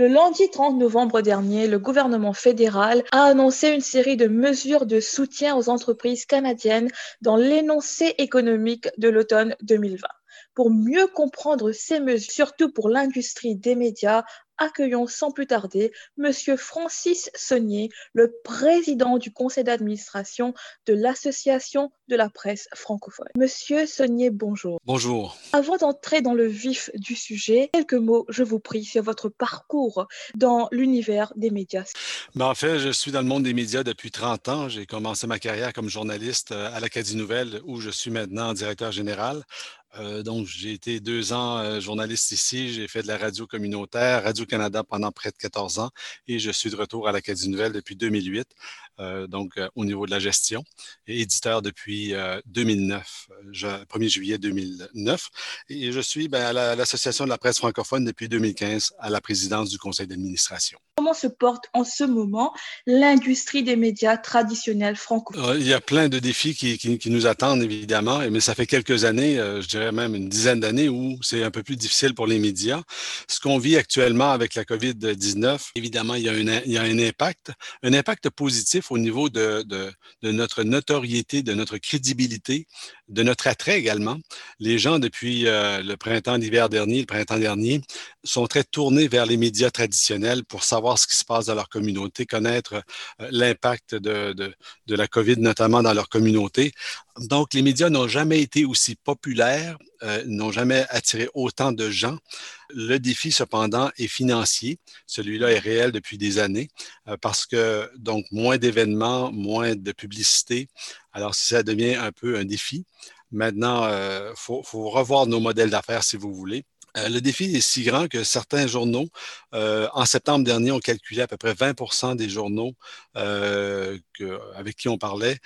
Le lundi 30 novembre dernier, le gouvernement fédéral a annoncé une série de mesures de soutien aux entreprises canadiennes dans l'énoncé économique de l'automne 2020. Pour mieux comprendre ces mesures, surtout pour l'industrie des médias, accueillons sans plus tarder Monsieur Francis Saunier, le président du conseil d'administration de l'Association de la presse francophone. Monsieur Saunier, bonjour. Bonjour. Avant d'entrer dans le vif du sujet, quelques mots, je vous prie, sur votre parcours dans l'univers des médias. Ben, en fait, je suis dans le monde des médias depuis 30 ans. J'ai commencé ma carrière comme journaliste euh, à l'Acadie Nouvelle, où je suis maintenant directeur général. Euh, donc, j'ai été deux ans euh, journaliste ici. J'ai fait de la radio communautaire, Radio-Canada pendant près de 14 ans et je suis de retour à l'Acadie Nouvelle depuis 2008, euh, donc au niveau de la gestion et éditeur depuis 2009, 1er juillet 2009. Et je suis ben, à l'Association de la presse francophone depuis 2015 à la présidence du conseil d'administration. Comment se porte en ce moment l'industrie des médias traditionnels francophones? Il y a plein de défis qui, qui, nous attendent, évidemment, mais ça fait quelques années, je dirais même une dizaine d'années où c'est un peu plus difficile pour les médias. Ce qu'on vit actuellement avec la COVID-19, évidemment, il y, a un, impact, un impact positif au niveau de, notre notoriété, de notre crédibilité, de notre attrait également. Les gens, depuis euh, le printemps, l'hiver dernier, le printemps dernier, sont très tournés vers les médias traditionnels pour savoir ce qui se passe dans leur communauté, connaître euh, l'impact de, la COVID, notamment dans leur communauté. Donc, les médias n'ont jamais été aussi populaires, euh, n'ont jamais attiré autant de gens. Le défi, cependant, est financier. Celui-là est réel depuis des années euh, parce que, donc, moins d'événements, moins de publicité. Alors, ça devient un peu un défi. Maintenant, il euh, faut, faut revoir nos modèles d'affaires si vous voulez. Euh, le défi est si grand que certains journaux, euh, en septembre dernier, ont calculé à peu près 20% des journaux euh, avec qui on parlait,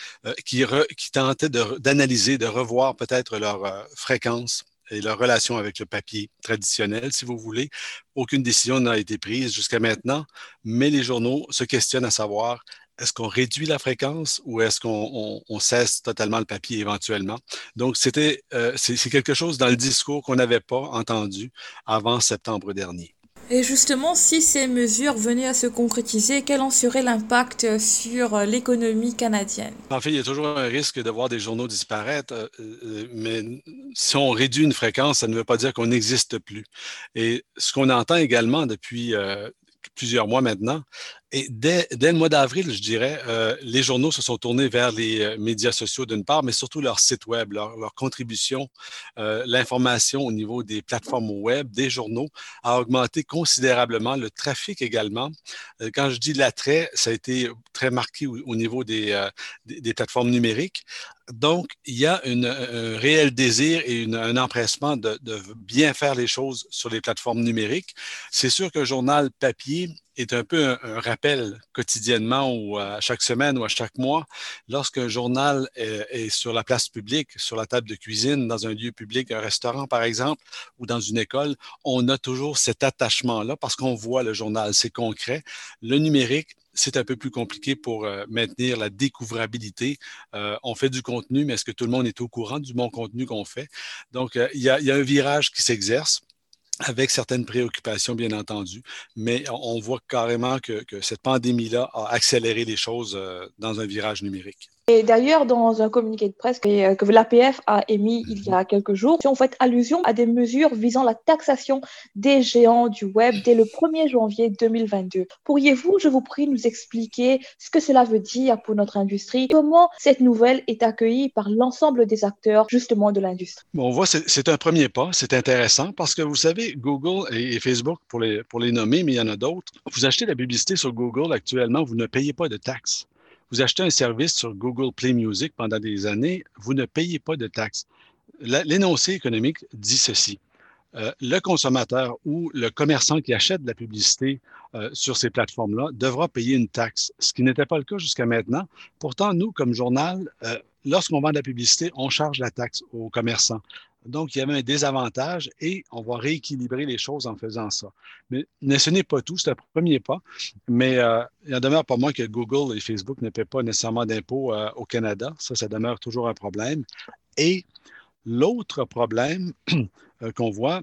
qui, qui, tentaient d'analyser, de, revoir peut-être leur fréquence et leur relation avec le papier traditionnel, si vous voulez. Aucune décision n'a été prise jusqu'à maintenant, mais les journaux se questionnent à savoir est-ce qu'on réduit la fréquence ou est-ce qu'on cesse totalement le papier éventuellement? Donc, c'était, euh, c'est quelque chose dans le discours qu'on n'avait pas entendu avant septembre dernier. Et justement, si ces mesures venaient à se concrétiser, quel en serait l'impact sur l'économie canadienne? En fait, il y a toujours un risque de voir des journaux disparaître, euh, euh, mais si on réduit une fréquence, ça ne veut pas dire qu'on n'existe plus. Et ce qu'on entend également depuis plusieurs mois maintenant, et dès, le mois d'avril, je dirais, euh, les journaux se sont tournés vers les euh, médias sociaux d'une part, mais surtout leur site web, leur, contribution, euh, l'information au niveau des plateformes web, des journaux a augmenté considérablement, le trafic également. quand je dis l'attrait, ça a été très marqué au, niveau des, des, plateformes numériques. Donc, il y a un réel désir et un empressement de, de bien faire les choses sur les plateformes numériques. C'est sûr qu'un journal papier est un peu un, rappel quotidiennement ou à chaque semaine ou à chaque mois. Lorsqu'un journal est, sur la place publique, sur la table de cuisine, dans un lieu public, un restaurant par exemple, ou dans une école, on a toujours cet attachement-là parce qu'on voit le journal, c'est concret. Le numérique, c'est un peu plus compliqué pour euh, maintenir la découvrabilité. Euh, on fait du contenu, mais est-ce que tout le monde est au courant du bon contenu qu'on fait? Donc, euh, il y, a, un virage qui s'exerce avec certaines préoccupations, bien entendu, mais on voit carrément que, cette pandémie-là a accéléré les choses euh, dans un virage numérique. Et d'ailleurs, dans un communiqué de presse que, que l'APF a émis il y a quelques jours, on fait allusion à des mesures visant la taxation des géants du web dès le 1er janvier 2022. Pourriez-vous, je vous prie, nous expliquer ce que cela veut dire pour notre industrie? Comment cette nouvelle est accueillie par l'ensemble des acteurs justement de l'industrie? On voit, c'est un premier pas, c'est intéressant parce que vous savez, Google et, Facebook, pour les, pour les nommer, mais il y en a d'autres, vous achetez la publicité sur Google actuellement, vous ne payez pas de taxes. Vous achetez un service sur Google Play Music pendant des années, vous ne payez pas de taxes. L'énoncé économique dit ceci. Euh, le consommateur ou le commerçant qui achète de la publicité euh, sur ces plateformes-là devra payer une taxe, ce qui n'était pas le cas jusqu'à maintenant. Pourtant, nous, comme journal, euh, lorsqu'on vend de la publicité, on charge la taxe aux commerçants. Donc, il y avait un désavantage et on va rééquilibrer les choses en faisant ça. Mais, ce n'est pas tout, c'est un premier pas. Mais euh, il en demeure pas moins que Google et Facebook ne paient pas nécessairement d'impôts euh, au Canada. Ça, ça demeure toujours un problème. Et l'autre problème euh, qu'on voit,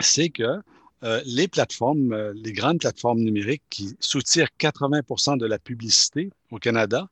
c'est que les plateformes, les grandes plateformes numériques qui soutirent 80% de la publicité au Canada,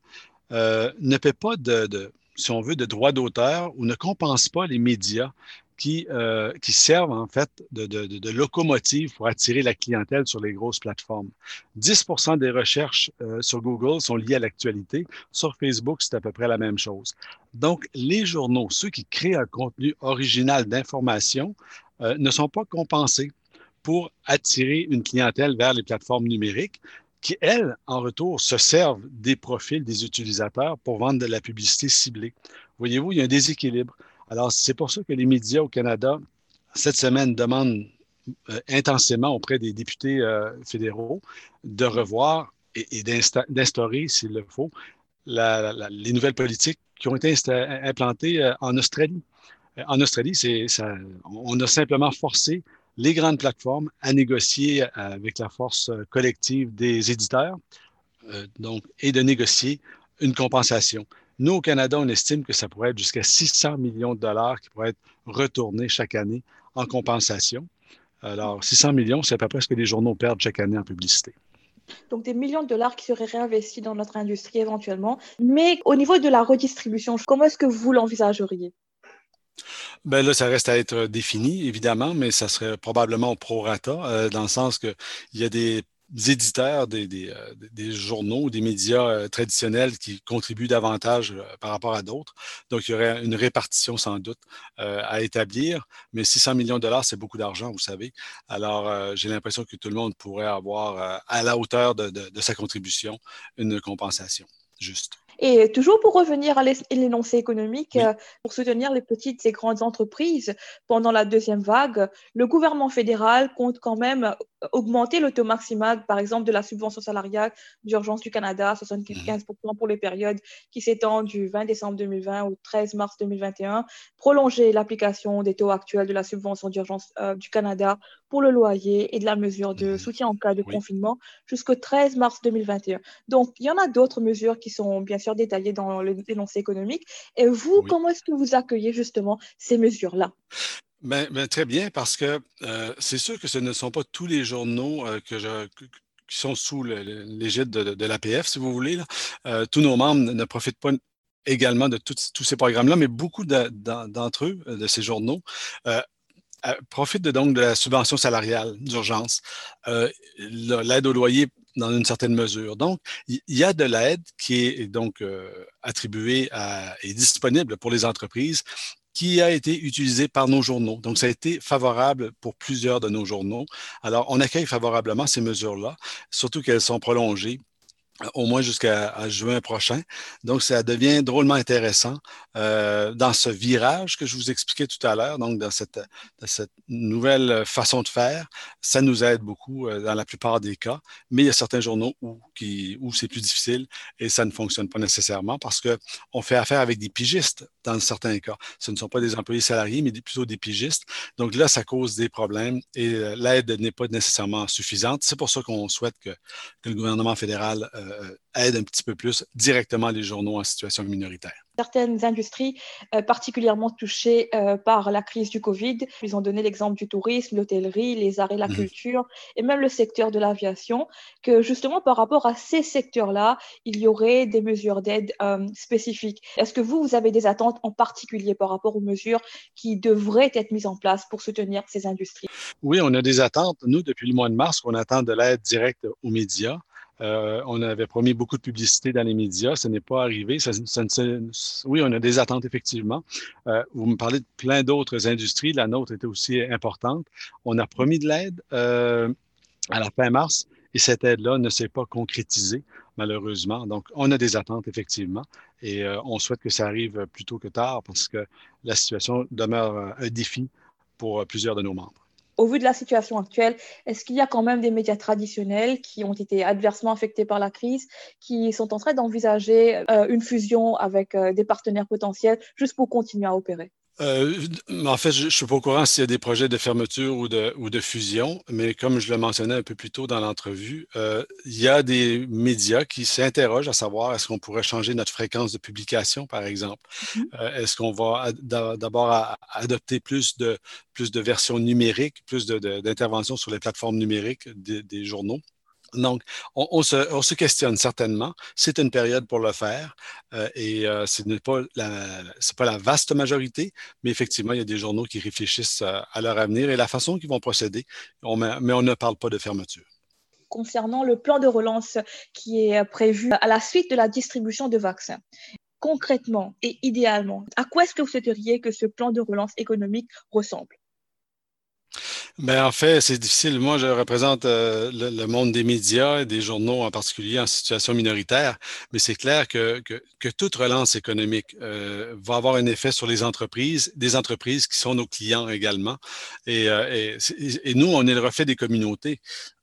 ne paient pas de, si on veut, de droits d'auteur ou ne compensent pas les médias qui, euh, qui servent en fait de, locomotive pour attirer la clientèle sur les grosses plateformes. 10 des recherches euh, sur Google sont liées à l'actualité. Sur Facebook, c'est à peu près la même chose. Donc, les journaux, ceux qui créent un contenu original d'information, euh, ne sont pas compensés pour attirer une clientèle vers les plateformes numériques qui, elles, en retour, se servent des profils des utilisateurs pour vendre de la publicité ciblée. Voyez-vous, il y a un déséquilibre. Alors, c'est pour ça que les médias au Canada, cette semaine, demandent euh, intensément auprès des députés euh, fédéraux de revoir et, d'instaurer, s'il le faut, les nouvelles politiques qui ont été implantées euh, en Australie. En Australie, on a simplement forcé les grandes plateformes à négocier avec la force collective des éditeurs donc, et de négocier une compensation. Nous, au Canada, on estime que ça pourrait être jusqu'à 600 millions de dollars qui pourraient être retournés chaque année en compensation. Alors, 600 millions, c'est à peu près ce que les journaux perdent chaque année en publicité. Donc des millions de dollars qui seraient réinvestis dans notre industrie éventuellement. Mais au niveau de la redistribution, comment est-ce que vous l'envisageriez? Ben là, ça reste à être défini, évidemment, mais ça serait probablement au prorata, euh, dans le sens qu'il y a des éditeurs des, des, euh, des, journaux, des médias euh, traditionnels qui contribuent davantage euh, par rapport à d'autres. Donc, il y aurait une répartition sans doute à établir, mais 600 millions de dollars, c'est beaucoup d'argent, vous savez. Alors, j'ai l'impression que tout le monde pourrait avoir à la hauteur de, de, de sa contribution une compensation juste. Et toujours pour revenir à l'énoncé économique, euh, pour soutenir les petites et grandes entreprises pendant la deuxième vague, le gouvernement fédéral compte quand même augmenter le taux maximal, par exemple, de la subvention salariale d'urgence du Canada, 75% mhm. pour les périodes qui s'étendent du 20 décembre 2020 au 13 mars 2021, prolonger l'application des taux actuels de la subvention d'urgence euh, du Canada pour le loyer et de la mesure de mhm. soutien en cas de confinement jusqu'au 13 mars 2021. Donc, il y en a d'autres mesures qui sont bien sûr détaillé dans l'énoncé économique. Et vous, comment est-ce que vous accueillez justement ces mesures-là? Ben, ben, très bien, parce que euh, c'est sûr que ce ne sont pas tous les journaux euh, qui sont sous l'égide de, de, l'APF, si vous voulez. Euh, tous nos membres ne profitent pas également de tous ces programmes-là, mais beaucoup d'entre eux, de ces journaux, profitent donc de la subvention salariale d'urgence, l'aide au loyer dans une certaine mesure. Donc, il y a de l'aide qui est donc attribuée et disponible pour les entreprises qui a été utilisée par nos journaux. Donc, ça a été favorable pour plusieurs de nos journaux. Alors, on accueille favorablement ces mesures-là, surtout qu'elles sont prolongées au moins jusqu'à juin prochain. Donc, ça devient drôlement intéressant euh, dans ce virage que je vous expliquais tout à l'heure, donc dans cette, cette, nouvelle façon de faire. Ça nous aide beaucoup euh, dans la plupart des cas, mais il y a certains journaux où, où c'est plus difficile et ça ne fonctionne pas nécessairement parce qu'on fait affaire avec des pigistes dans certains cas. Ce ne sont pas des employés salariés, mais plutôt des pigistes. Donc là, ça cause des problèmes et euh, l'aide n'est pas nécessairement suffisante. C'est pour ça qu'on souhaite que, que, le gouvernement fédéral euh, aide un petit peu plus directement les journaux en situation minoritaire certaines industries euh, particulièrement touchées euh, par la crise du Covid. Ils ont donné l'exemple du tourisme, l'hôtellerie, les arts et la mhm. culture, et même le secteur de l'aviation, que justement par rapport à ces secteurs-là, il y aurait des mesures d'aide spécifiques. Est-ce que vous, vous avez des attentes en particulier par rapport aux mesures qui devraient être mises en place pour soutenir ces industries? Oui, on a des attentes. Nous, depuis le mois de mars, on attend de l'aide directe aux médias. Euh, on avait promis beaucoup de publicité dans les médias, ce n'est pas arrivé. oui, on a des attentes effectivement. Euh, vous me parlez de plein d'autres industries, la nôtre était aussi importante. On a promis de l'aide euh, à la fin mars et cette aide-là ne s'est pas concrétisée malheureusement. Donc, on a des attentes effectivement et on souhaite que ça arrive plus tôt que tard parce que la situation demeure un défi pour plusieurs de nos membres au vu de la situation actuelle, est-ce qu'il y a quand même des médias traditionnels qui ont été adversement affectés par la crise, qui sont en train d'envisager euh, une fusion avec euh, des partenaires potentiels juste pour continuer à opérer? Euh, en fait, je ne suis pas au courant s'il y a des projets de fermeture ou de, ou de fusion, mais comme je le mentionnais un peu plus tôt dans l'entrevue, euh, il y a des médias qui s'interrogent à savoir est-ce qu'on pourrait changer notre fréquence de publication, par exemple. Mm-hmm. Euh, est-ce qu'on va d'abord adopter plus de, plus de versions numériques, plus d'interventions sur les plateformes numériques des journaux? Donc, on, se, questionne certainement. C'est une période pour le faire euh, et euh, ce n'est pas, la vaste majorité, mais effectivement, il y a des journaux qui réfléchissent euh, à, leur avenir et la façon qu'ils vont procéder, mais on ne parle pas de fermeture. Concernant le plan de relance qui est prévu à la suite de la distribution de vaccins, concrètement et idéalement, à quoi est-ce que vous souhaiteriez que ce plan de relance économique ressemble? Ben, en fait, c'est difficile. Moi, je représente euh, le, monde des médias et des journaux en particulier en situation minoritaire, mais c'est clair que, que, toute relance économique euh, va avoir un effet sur les entreprises, des entreprises qui sont nos clients également. Et, euh, et, et nous, on est le reflet des communautés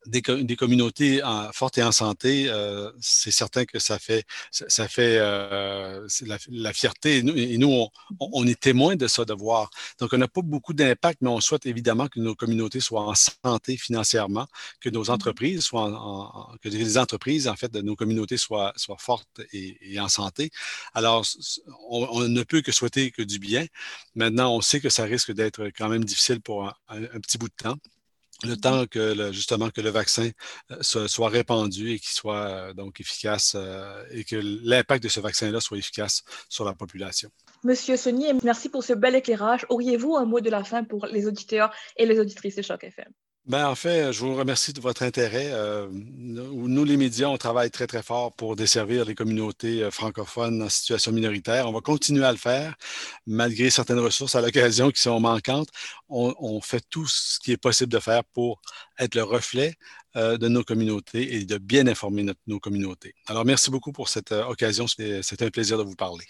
des, communautés fortes et en santé, euh, c'est certain que ça fait, ça, fait euh, la, fierté. Et nous, on, est témoins de ça, de voir. Donc, on n'a pas beaucoup d'impact, mais on souhaite évidemment que nos communautés soient en santé financièrement, que nos mm-hmm. entreprises soient en, que les entreprises, en fait, de nos communautés soient, soient fortes et, en santé. Alors, on, ne peut que souhaiter que du bien. Maintenant, on sait que ça risque d'être quand même difficile pour un petit bout de temps le temps que justement que le vaccin euh, soit, répandu et qu'il soit euh, donc efficace euh, et que l'impact de ce vaccin-là soit efficace sur la population. Monsieur Sony, merci pour ce bel éclairage. Auriez-vous un mot de la fin pour les auditeurs et les auditrices de Choc FM? Ben, en fait, je vous remercie de votre intérêt. Euh, nous, les médias, on travaille très, très fort pour desservir les communautés euh, francophones en situation minoritaire. On va continuer à le faire, malgré certaines ressources à l'occasion qui sont manquantes. On, fait tout ce qui est possible de faire pour être le reflet euh, de nos communautés et de bien informer nos communautés. Alors, merci beaucoup pour cette occasion. C'était un plaisir de vous parler.